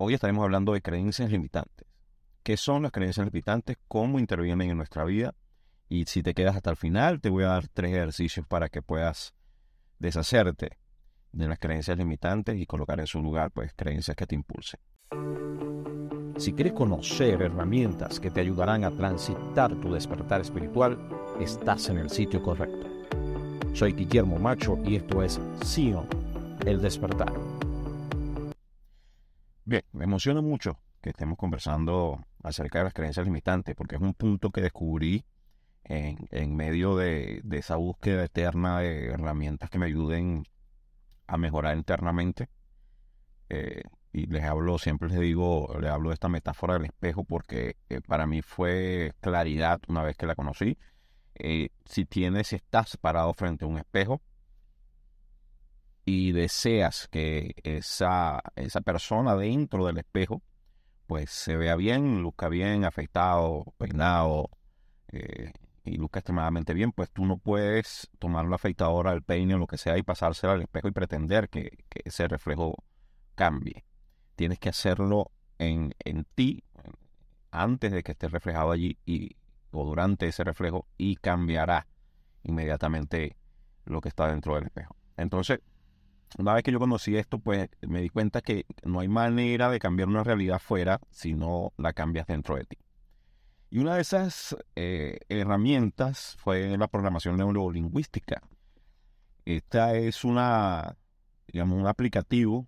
Hoy estaremos hablando de creencias limitantes. ¿Qué son las creencias limitantes? ¿Cómo intervienen en nuestra vida? Y si te quedas hasta el final, te voy a dar tres ejercicios para que puedas deshacerte de las creencias limitantes y colocar en su lugar pues creencias que te impulsen. Si quieres conocer herramientas que te ayudarán a transitar tu despertar espiritual, estás en el sitio correcto. Soy Guillermo Macho y esto es Sion, el despertar. Bien, me emociona mucho que estemos conversando acerca de las creencias limitantes, porque es un punto que descubrí en, medio de, esa búsqueda eterna de herramientas que me ayuden a mejorar internamente. Eh, y les hablo, siempre les digo, les hablo de esta metáfora del espejo porque eh, para mí fue claridad una vez que la conocí. Eh, si tienes, si estás parado frente a un espejo y deseas que esa, esa persona dentro del espejo pues se vea bien, luzca bien, afeitado, peinado eh, y luzca extremadamente bien, pues tú no puedes tomar la afeitadora, el peine o lo que sea y pasársela al espejo y pretender que, que ese reflejo cambie tienes que hacerlo en, en ti antes de que esté reflejado allí y, o durante ese reflejo y cambiará inmediatamente lo que está dentro del espejo. Entonces, una vez que yo conocí esto, pues me di cuenta que no hay manera de cambiar una realidad fuera si no la cambias dentro de ti. Y una de esas eh, herramientas fue la programación neurolingüística. Esta es una, digamos, un aplicativo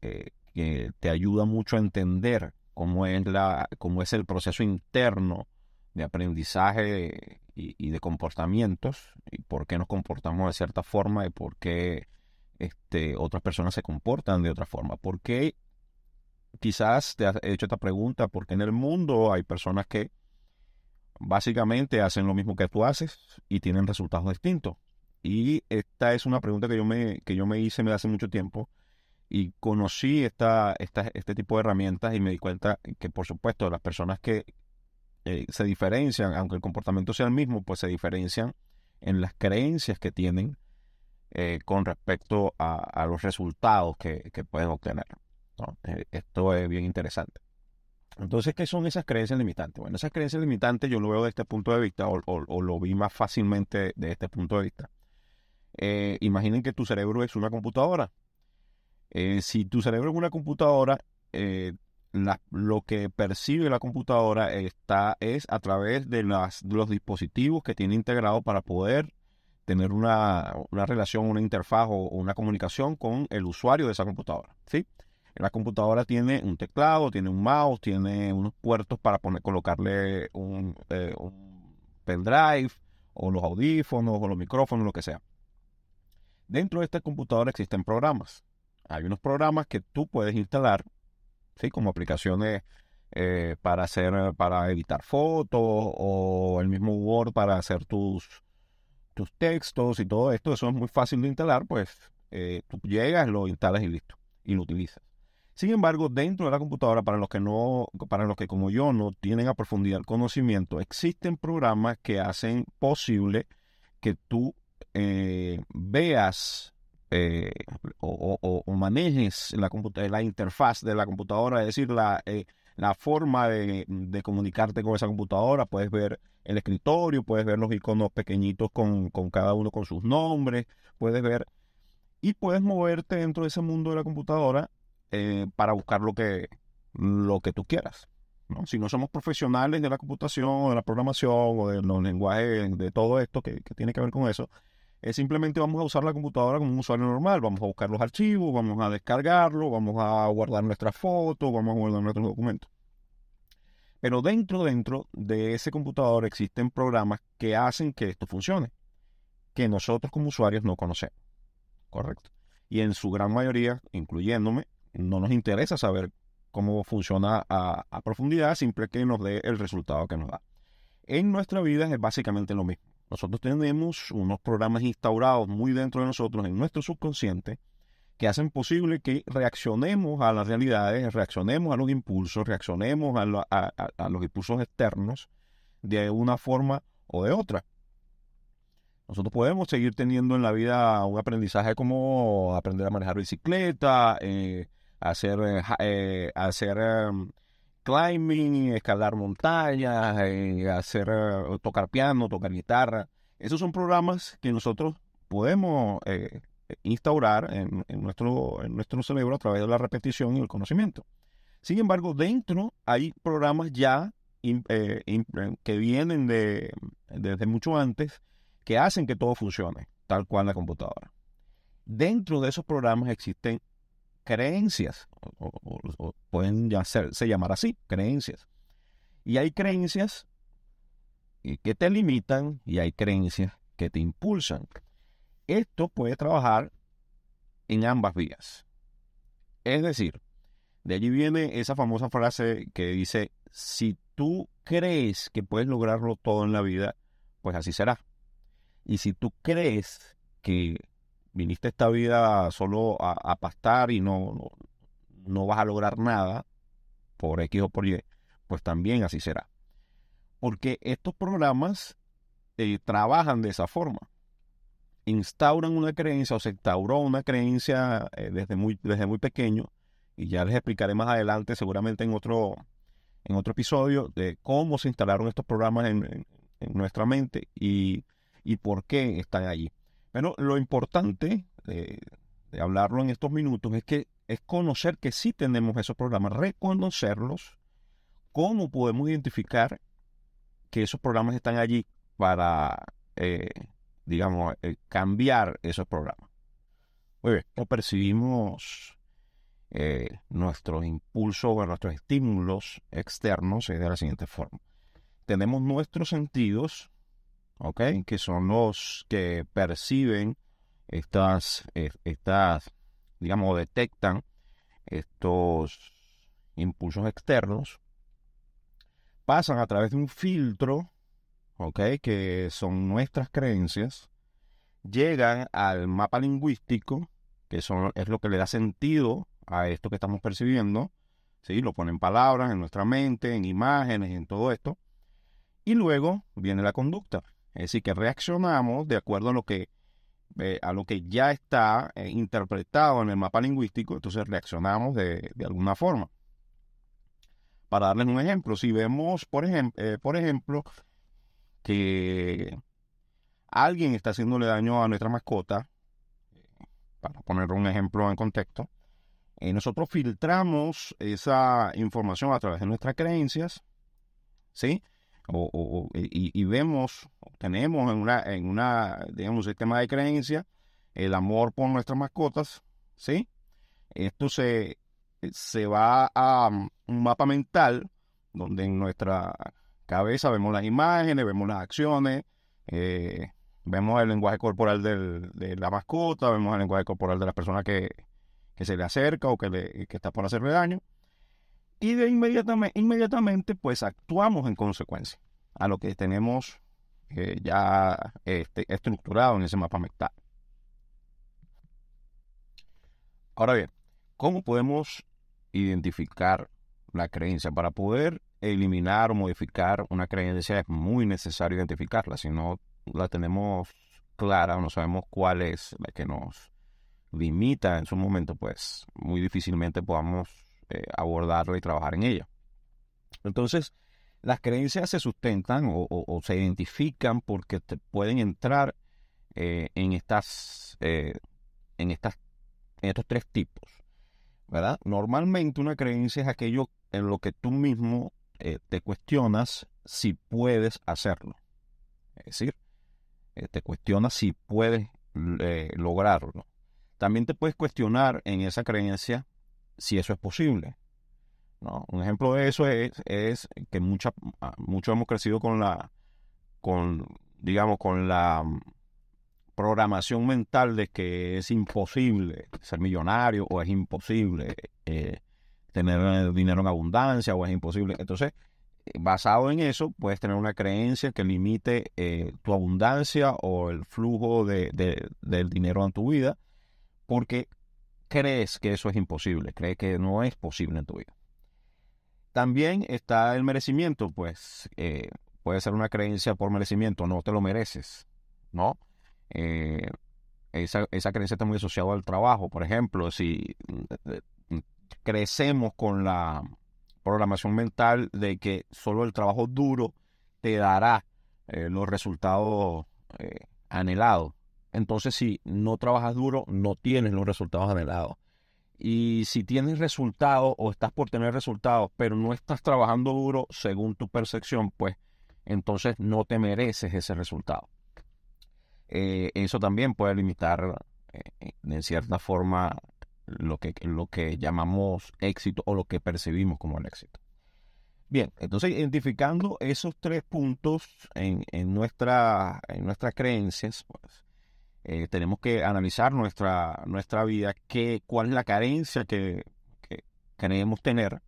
eh, que te ayuda mucho a entender cómo es, la, cómo es el proceso interno de aprendizaje y, de comportamientos y por qué nos comportamos de cierta forma y por qué este, otras personas se comportan de otra forma. ¿Por qué quizás te has hecho esta pregunta? Porque en el mundo hay personas que básicamente hacen lo mismo que tú haces y tienen resultados distintos. Y esta es una pregunta que yo me, que yo me hice hace mucho tiempo y conocí esta, este tipo de herramientas y me di cuenta que, por supuesto, las personas que eh, se diferencian, aunque el comportamiento sea el mismo, pues se diferencian en las creencias que tienen eh, con respecto a, los resultados que, pueden obtener. Eh, esto es bien interesante. Entonces, ¿qué son esas creencias limitantes? Bueno, esas creencias limitantes yo lo veo de este punto de vista o, o lo vi más fácilmente de este punto de vista. imaginen que tu cerebro es una computadora eh, si tu cerebro es una computadora, eh, lo que percibe la computadora está, es a través de, las, los dispositivos que tiene integrado para poder tener una, relación, una interfaz o una comunicación con el usuario de esa computadora. ¿sí? La computadora tiene un teclado, tiene un mouse, tiene unos puertos para poner, colocarle un, eh, un pendrive o los audífonos o los micrófonos, lo que sea. Dentro de esta computadora existen programas hay unos programas que tú puedes instalar, ¿sí? como aplicaciones eh, para hacer, para editar fotos o el mismo Word para hacer tus, tus textos y todo esto. Eso es muy fácil de instalar, pues eh, tú llegas, lo instalas y listo, y lo utilizas. Sin embargo, dentro de la computadora, para los que no, para los que como yo no tienen a profundidad el conocimiento, existen programas que hacen posible que tú eh, veas eh, o, manejes la, la interfaz de la computadora, es decir, la, eh, la forma de, comunicarte con esa computadora. Puedes ver el escritorio, puedes ver los iconos pequeñitos con, cada uno con sus nombres, puedes ver y puedes moverte dentro de ese mundo de la computadora eh, para buscar lo que, lo que tú quieras. ¿no? Si no somos profesionales de la computación de la programación o de los lenguajes, de todo esto que tiene que ver con eso, es simplemente vamos a usar la computadora como un usuario normal. Vamos a buscar los archivos, vamos a descargarlo, vamos a guardar nuestras fotos, vamos a guardar nuestros documentos. Pero dentro, dentro de ese computador existen programas que hacen que esto funcione, que nosotros como usuarios no conocemos. Correcto. Y en su gran mayoría, incluyéndome, no nos interesa saber cómo funciona a, a profundidad, simple que nos dé el resultado que nos da. En nuestra vida es básicamente lo mismo. Nosotros tenemos unos programas instaurados muy dentro de nosotros, en nuestro subconsciente, que hacen posible que reaccionemos a las realidades, reaccionemos a los impulsos, reaccionemos a, los impulsos externos de una forma o de otra. Nosotros podemos seguir teniendo en la vida un aprendizaje como aprender a manejar bicicleta, eh, hacer, eh, eh, hacer em, climbing, escalar montañas, hacer, tocar piano, tocar guitarra. Esos son programas que nosotros podemos instaurar en, nuestro, nuestro cerebro a través de la repetición y el conocimiento. Sin embargo, dentro hay programas ya que vienen de, desde mucho antes que hacen que todo funcione tal cual la computadora. Dentro de esos programas existen creencias, o, pueden ya se llamar así, creencias. Y hay creencias que te limitan y hay creencias que te impulsan. Esto puede trabajar en ambas vías. Es decir, de allí viene esa famosa frase que dice, si tú crees que puedes lograrlo todo en la vida, pues así será. Y si tú crees que viniste esta vida solo a, pastar y no, no, vas a lograr nada por X o por Y, pues también así será. Porque estos programas eh, trabajan de esa forma. Instauran una creencia o se instauró una creencia eh, desde, muy, desde muy pequeño y ya les explicaré más adelante seguramente en otro, en otro episodio de cómo se instalaron estos programas en nuestra mente y y por qué están allí. Pero lo importante de, hablarlo en estos minutos es que es conocer que sí tenemos esos programas, reconocerlos, cómo podemos identificar que esos programas están allí para, eh, digamos, eh, cambiar esos programas. Muy bien, ¿cómo percibimos eh, nuestros impulsos o nuestros estímulos externos de la siguiente forma. Tenemos nuestros sentidos ¿ok? Que son los que perciben estas, estas, digamos, detectan estos impulsos externos, pasan a través de un filtro, ¿ok? Que son nuestras creencias, llegan al mapa lingüístico, que son, es lo que le da sentido a esto que estamos percibiendo, ¿sí? Lo ponen en palabras, en nuestra mente, en imágenes, en todo esto. Y luego viene la conducta. Es decir, que reaccionamos de acuerdo a lo que, eh, a lo que ya está eh, interpretado en el mapa lingüístico, entonces reaccionamos de, alguna forma. Para darles un ejemplo, si vemos, por, eh, por ejemplo, que alguien está haciéndole daño a nuestra mascota, para poner un ejemplo en contexto, nosotros filtramos esa información a través de nuestras creencias, ¿sí? O, y, vemos, tenemos en una, en una, digamos, un sistema de creencia el amor por nuestras mascotas, ¿sí? Esto se, se va a um, un mapa mental donde en nuestra cabeza vemos las imágenes, vemos las acciones, eh, vemos el lenguaje corporal de la mascota, vemos el lenguaje corporal de la persona que, que se le acerca o que, le, que está por hacerle daño y de inmediatamente, inmediatamente pues actuamos en consecuencia a lo que tenemos eh, ya este, estructurado en ese mapa mental. Ahora bien, ¿cómo podemos identificar la creencia? Para poder eliminar o modificar una creencia es muy necesario identificarla. Si no la tenemos clara o no sabemos cuál es la que nos limita en su momento, pues muy difícilmente podamos eh, abordarla y trabajar en ella. Entonces, las creencias se sustentan o, se identifican porque te pueden entrar eh, en estas, eh, en estas, en estos tres tipos, ¿verdad? Normalmente una creencia es aquello en lo que tú mismo te cuestionas si puedes hacerlo. Es decir, te cuestionas si puedes lograrlo. También te puedes cuestionar en esa creencia si eso es posible. ¿no? Un ejemplo de eso es, es que mucha, ah, muchos hemos crecido con la, con, digamos, con la mm, programación mental de que es imposible ser millonario o es imposible eh, tener dinero en abundancia o es imposible. Entonces, eh, basado en eso, puedes tener una creencia que limite eh, tu abundancia o el flujo de, del dinero en tu vida, porque crees que eso es imposible, crees que no es posible en tu vida. También está el merecimiento, pues eh, puede ser una creencia por merecimiento, no te lo mereces, ¿no? Eh, esa, esa, creencia está muy asociada al trabajo. Por ejemplo, si crecemos con la programación mental de que solo el trabajo duro te dará eh, los resultados eh, anhelados. Entonces, si no trabajas duro, no tienes los resultados anhelados. Y si tienes resultados o estás por tener resultados, pero no estás trabajando duro según tu percepción, pues entonces no te mereces ese resultado. Eh, eso también puede limitar en cierta forma lo que, lo que llamamos éxito o lo que percibimos como el éxito. Bien, entonces identificando esos tres puntos en, en, nuestra, en nuestras creencias, pues, eh, tenemos que analizar nuestra, nuestra vida, qué, cuál es la carencia que, que creemos tener,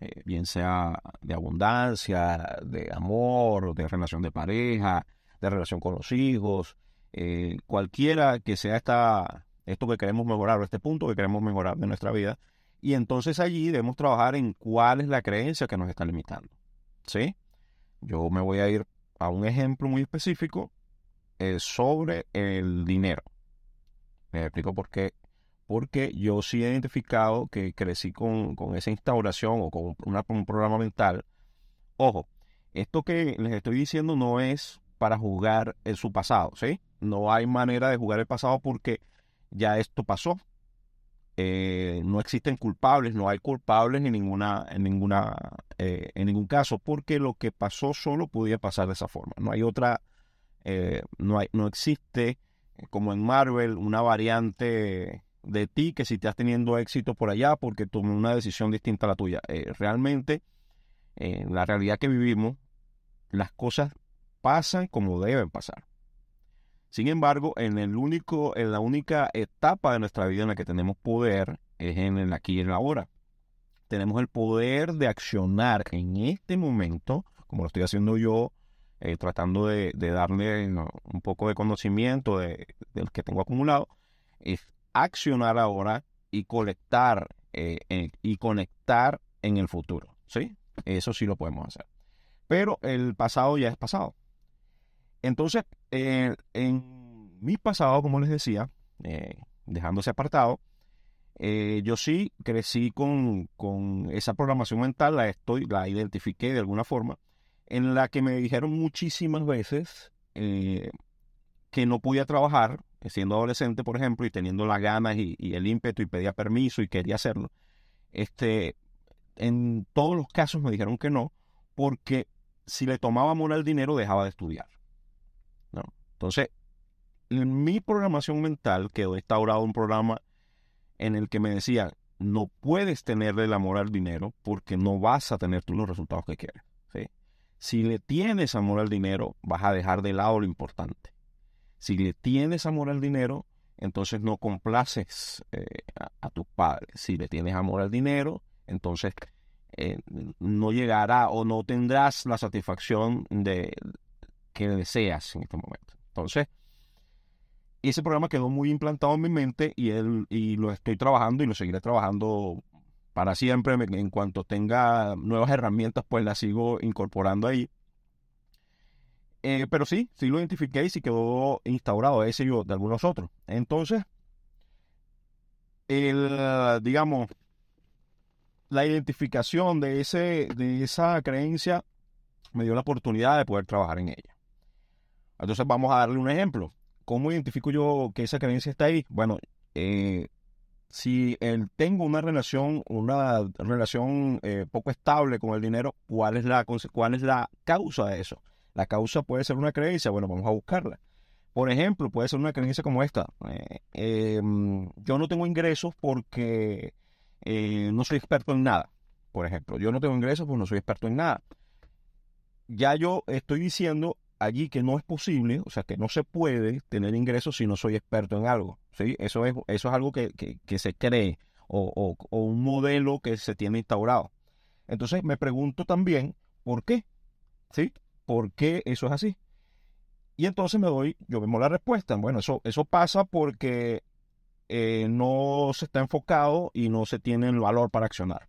eh, bien sea de abundancia, de amor, de relación de pareja, de relación con los hijos, eh, cualquiera que sea esta, esto que queremos mejorar o este punto que queremos mejorar de nuestra vida. Y entonces allí debemos trabajar en cuál es la creencia que nos está limitando. ¿Sí? Yo me voy a ir a un ejemplo muy específico eh, sobre el dinero. Me explico por qué. Porque yo sí he identificado que crecí con, esa instauración o con un programa mental. Ojo, esto que les estoy diciendo no es para juzgar en su pasado, ¿sí? No hay manera de jugar el pasado porque ya esto pasó. Eh, no existen culpables, no hay culpables ninguna, en ninguna, eh, en ningún caso, porque lo que pasó solo podía pasar de esa forma. No hay otra, eh, no hay, no existe como en Marvel una variante de ti que si estás teniendo éxito por allá porque tomó una decisión distinta a la tuya. realmente, en la realidad que vivimos, las cosas pasan como deben pasar. Sin embargo, en, el único, en la única etapa de nuestra vida en la que tenemos poder es en el aquí y en la ahora. Tenemos el poder de accionar en este momento, como lo estoy haciendo yo, eh, tratando de, darle un poco de conocimiento de, del que tengo acumulado, es accionar ahora y colectar eh, y conectar en el futuro. ¿sí? Eso sí lo podemos hacer. Pero el pasado ya es pasado. Entonces, eh, en mi pasado, como les decía, dejándose apartado, eh, yo sí crecí con, esa programación mental, la, estoy, la identifiqué de alguna forma, en la que me dijeron muchísimas veces que no podía trabajar, siendo adolescente, por ejemplo, y teniendo las ganas y, el ímpetu y pedía permiso y quería hacerlo. Este, en todos los casos me dijeron que no, porque si le tomaba amor al dinero dejaba de estudiar. Entonces, en mi programación mental quedó instaurado un programa en el que me decía, no puedes tenerle el amor al dinero porque no vas a tener tú los resultados que quieres. Si le tienes amor al dinero, vas a dejar de lado lo importante. Si le tienes amor al dinero, entonces no complaces eh, a, tus padres. Si le tienes amor al dinero, entonces eh, no llegará o no tendrás la satisfacción de que deseas en este momento. Entonces, ese programa quedó muy implantado en mi mente y, él, y lo estoy trabajando y lo seguiré trabajando para siempre. En cuanto tenga nuevas herramientas, pues las sigo incorporando ahí. Eh, pero sí, sí lo identifiqué y sí quedó instaurado ese y de algunos otros. Entonces, el, digamos, la identificación de, ese, de esa creencia me dio la oportunidad de poder trabajar en ella. Entonces vamos a darle un ejemplo. ¿Cómo identifico yo que esa creencia está ahí? Bueno, eh, si tengo una relación, una relación eh, poco estable con el dinero, ¿cuál es, la, ¿cuál es la causa de eso? La causa puede ser una creencia, bueno, vamos a buscarla. Por ejemplo, puede ser una creencia como esta. Eh, em, yo no tengo ingresos porque no soy experto en nada. Por ejemplo, yo no tengo ingresos porque no soy experto en nada. Ya yo estoy diciendo allí que no es posible, o sea, que no se puede tener ingresos si no soy experto en algo. ¿Sí? Eso, es, eso es algo que, se cree o, un modelo que se tiene instaurado. Entonces me pregunto también, ¿por qué? ¿Sí? ¿Por qué eso es así? Y entonces me doy, yo vemos la respuesta. Bueno, eso, eso pasa porque eh, no se está enfocado y no se tiene el valor para accionar.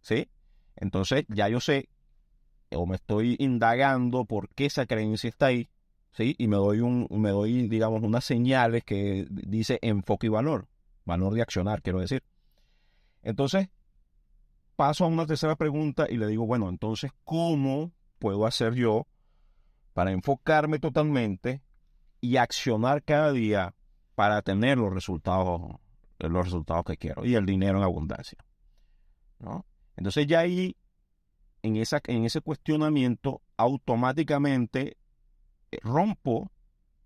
¿Sí? Entonces ya yo sé o me estoy indagando por qué esa creencia está ahí, ¿sí? Y me doy, un, me doy digamos, unas señales que dice enfoque y valor, valor de accionar, quiero decir. Entonces, paso a una tercera pregunta y le digo, bueno, entonces, ¿cómo puedo hacer yo para enfocarme totalmente y accionar cada día para tener los resultados, los resultados que quiero y el dinero en abundancia? ¿no? Entonces ya ahí, en, esa, en ese cuestionamiento, automáticamente rompo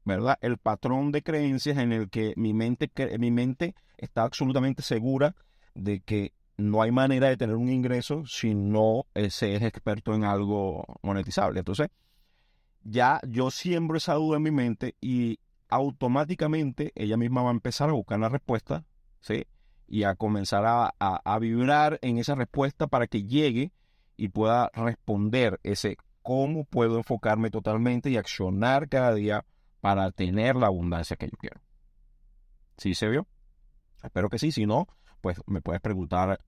¿verdad? El patrón de creencias en el que mi mente, mi mente está absolutamente segura de que no hay manera de tener un ingreso si no se es experto en algo monetizable. Entonces, ya yo siembro esa duda en mi mente y automáticamente ella misma va a empezar a buscar la respuesta, ¿sí? Y a comenzar a, a vibrar en esa respuesta para que llegue y pueda responder ese cómo puedo enfocarme totalmente y accionar cada día para tener la abundancia que yo quiero. ¿Sí se vio? Espero que sí. Si no, pues me puedes preguntar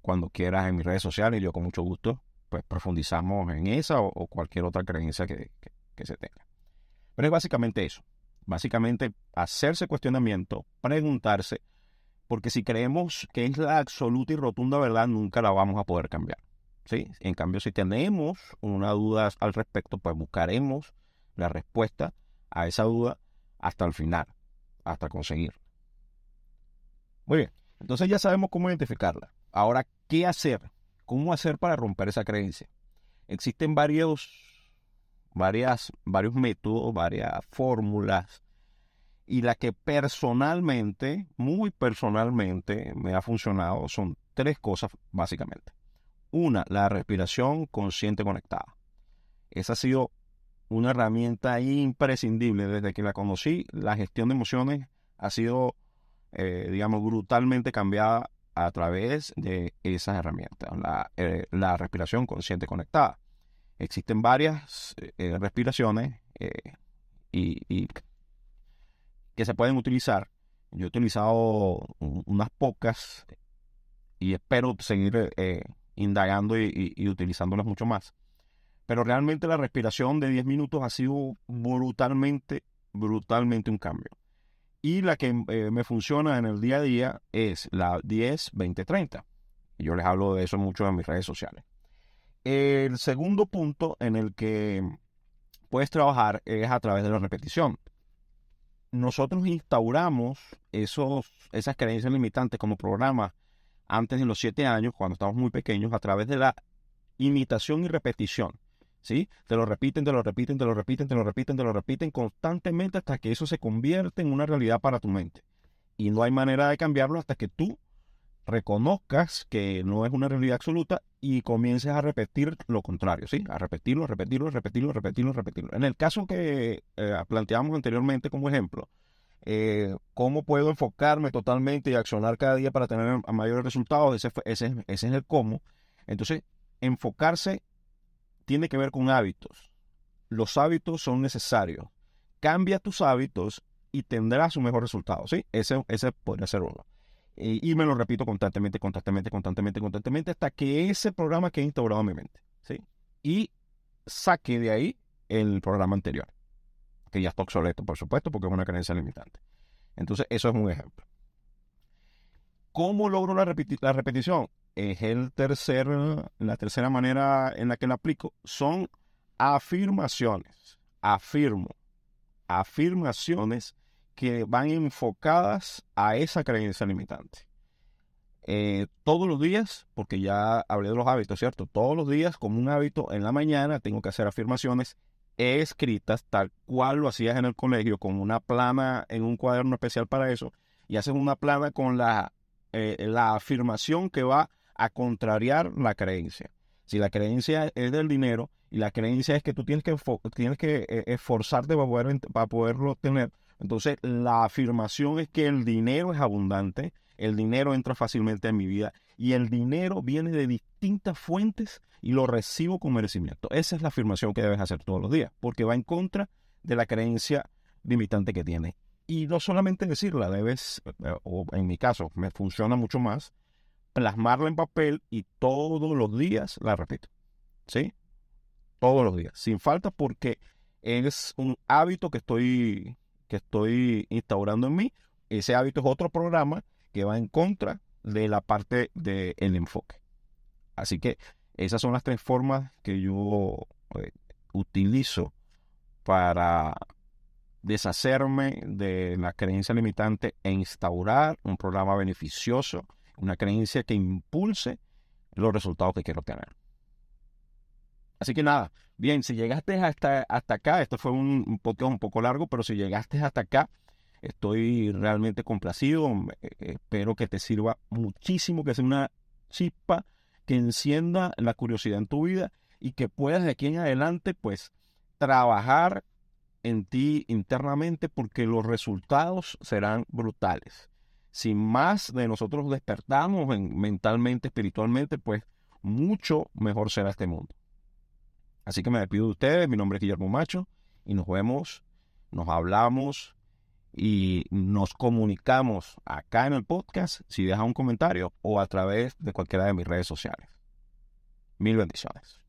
cuando quieras en mis redes sociales y yo con mucho gusto pues profundizamos en esa o, cualquier otra creencia que, que se tenga. Pero es básicamente eso. Básicamente hacerse cuestionamiento, preguntarse, porque si creemos que es la absoluta y rotunda verdad, nunca la vamos a poder cambiar. ¿Sí? En cambio, si tenemos una duda al respecto, pues buscaremos la respuesta a esa duda hasta el final, hasta conseguir. Muy bien, entonces ya sabemos cómo identificarla. Ahora, ¿qué hacer? ¿Cómo hacer para romper esa creencia? Existen varios, varias, varios métodos, varias fórmulas, y la que personalmente, muy personalmente, me ha funcionado son tres cosas básicamente. Una, la respiración consciente conectada. Esa ha sido una herramienta imprescindible. Desde que la conocí, la gestión de emociones ha sido, eh, digamos, brutalmente cambiada a través de esas herramientas. La, eh, respiración consciente conectada. Existen varias eh, respiraciones y, que se pueden utilizar. Yo he utilizado unas pocas y espero seguir indagando y, y utilizándolas mucho más. Pero realmente la respiración de 10 minutos ha sido brutalmente, brutalmente un cambio. Y la que eh, me funciona en el día a día es la 10-20-30. Yo les hablo de eso mucho en mis redes sociales. El segundo punto en el que puedes trabajar es a través de la repetición. Nosotros instauramos esos, esas creencias limitantes como programa antes de los 7 años, cuando estamos muy pequeños, a través de la imitación y repetición. ¿sí? Te lo repiten, te lo repiten, te lo repiten, te lo repiten, te lo repiten constantemente hasta que eso se convierte en una realidad para tu mente. Y no hay manera de cambiarlo hasta que tú reconozcas que no es una realidad absoluta y comiences a repetir lo contrario, ¿sí? A repetirlo, repetirlo, repetirlo, repetirlo, repetirlo. En el caso que eh, planteamos anteriormente como ejemplo, eh, ¿cómo puedo enfocarme totalmente y accionar cada día para tener mayores resultados? Ese, es el cómo. Entonces, enfocarse tiene que ver con hábitos. Los hábitos son necesarios. Cambia tus hábitos y tendrás un mejor resultado. ¿sí? Ese, podría ser uno. Y, me lo repito constantemente, constantemente, constantemente, constantemente, hasta que ese programa quede instaurado en mi mente. ¿sí? Y saque de ahí el programa anterior, que ya está obsoleto, por supuesto, porque es una creencia limitante. Entonces, eso es un ejemplo. ¿Cómo logro la, repetición? es el tercer, la tercera manera en la que la aplico, son afirmaciones. Afirmo. Afirmaciones que van enfocadas a esa creencia limitante. Eh, todos los días, porque ya hablé de los hábitos, ¿cierto? Todos los días, como un hábito, en la mañana tengo que hacer afirmaciones escritas tal cual lo hacías en el colegio, con una plana en un cuaderno especial para eso, y haces una plana con la, eh, la afirmación que va a contrariar la creencia. Si la creencia es del dinero y la creencia es que tú tienes que, tienes que eh, esforzarte para, poder, para poderlo obtener, entonces la afirmación es que el dinero es abundante, el dinero entra fácilmente en mi vida y el dinero viene de distintas fuentes y lo recibo con merecimiento. Esa es la afirmación que debes hacer todos los días, porque va en contra de la creencia limitante que tienes. Y no solamente decirla, debes, eh, o en mi caso, me funciona mucho más, plasmarla en papel y todos los días la repito. ¿Sí? Todos los días, sin falta, porque es un hábito que estoy, que estoy instaurando en mí. Ese hábito es otro programa que va en contra de la parte del enfoque. Así que esas son las tres formas que yo eh, utilizo para deshacerme de la creencia limitante e instaurar un programa beneficioso, una creencia que impulse los resultados que quiero tener. Así que nada, bien, si llegaste hasta, hasta acá, esto fue un, un podcast un poco largo, pero si llegaste hasta acá, estoy realmente complacido, eh, espero que te sirva muchísimo, que sea una chispa que encienda la curiosidad en tu vida y que puedas de aquí en adelante pues trabajar en ti internamente porque los resultados serán brutales. Si más de nosotros despertamos mentalmente, espiritualmente, pues mucho mejor será este mundo. Así que me despido de ustedes, mi nombre es Guillermo Macho y nos vemos, nos hablamos y nos comunicamos acá en el podcast si deja un comentario o a través de cualquiera de mis redes sociales. Mil bendiciones.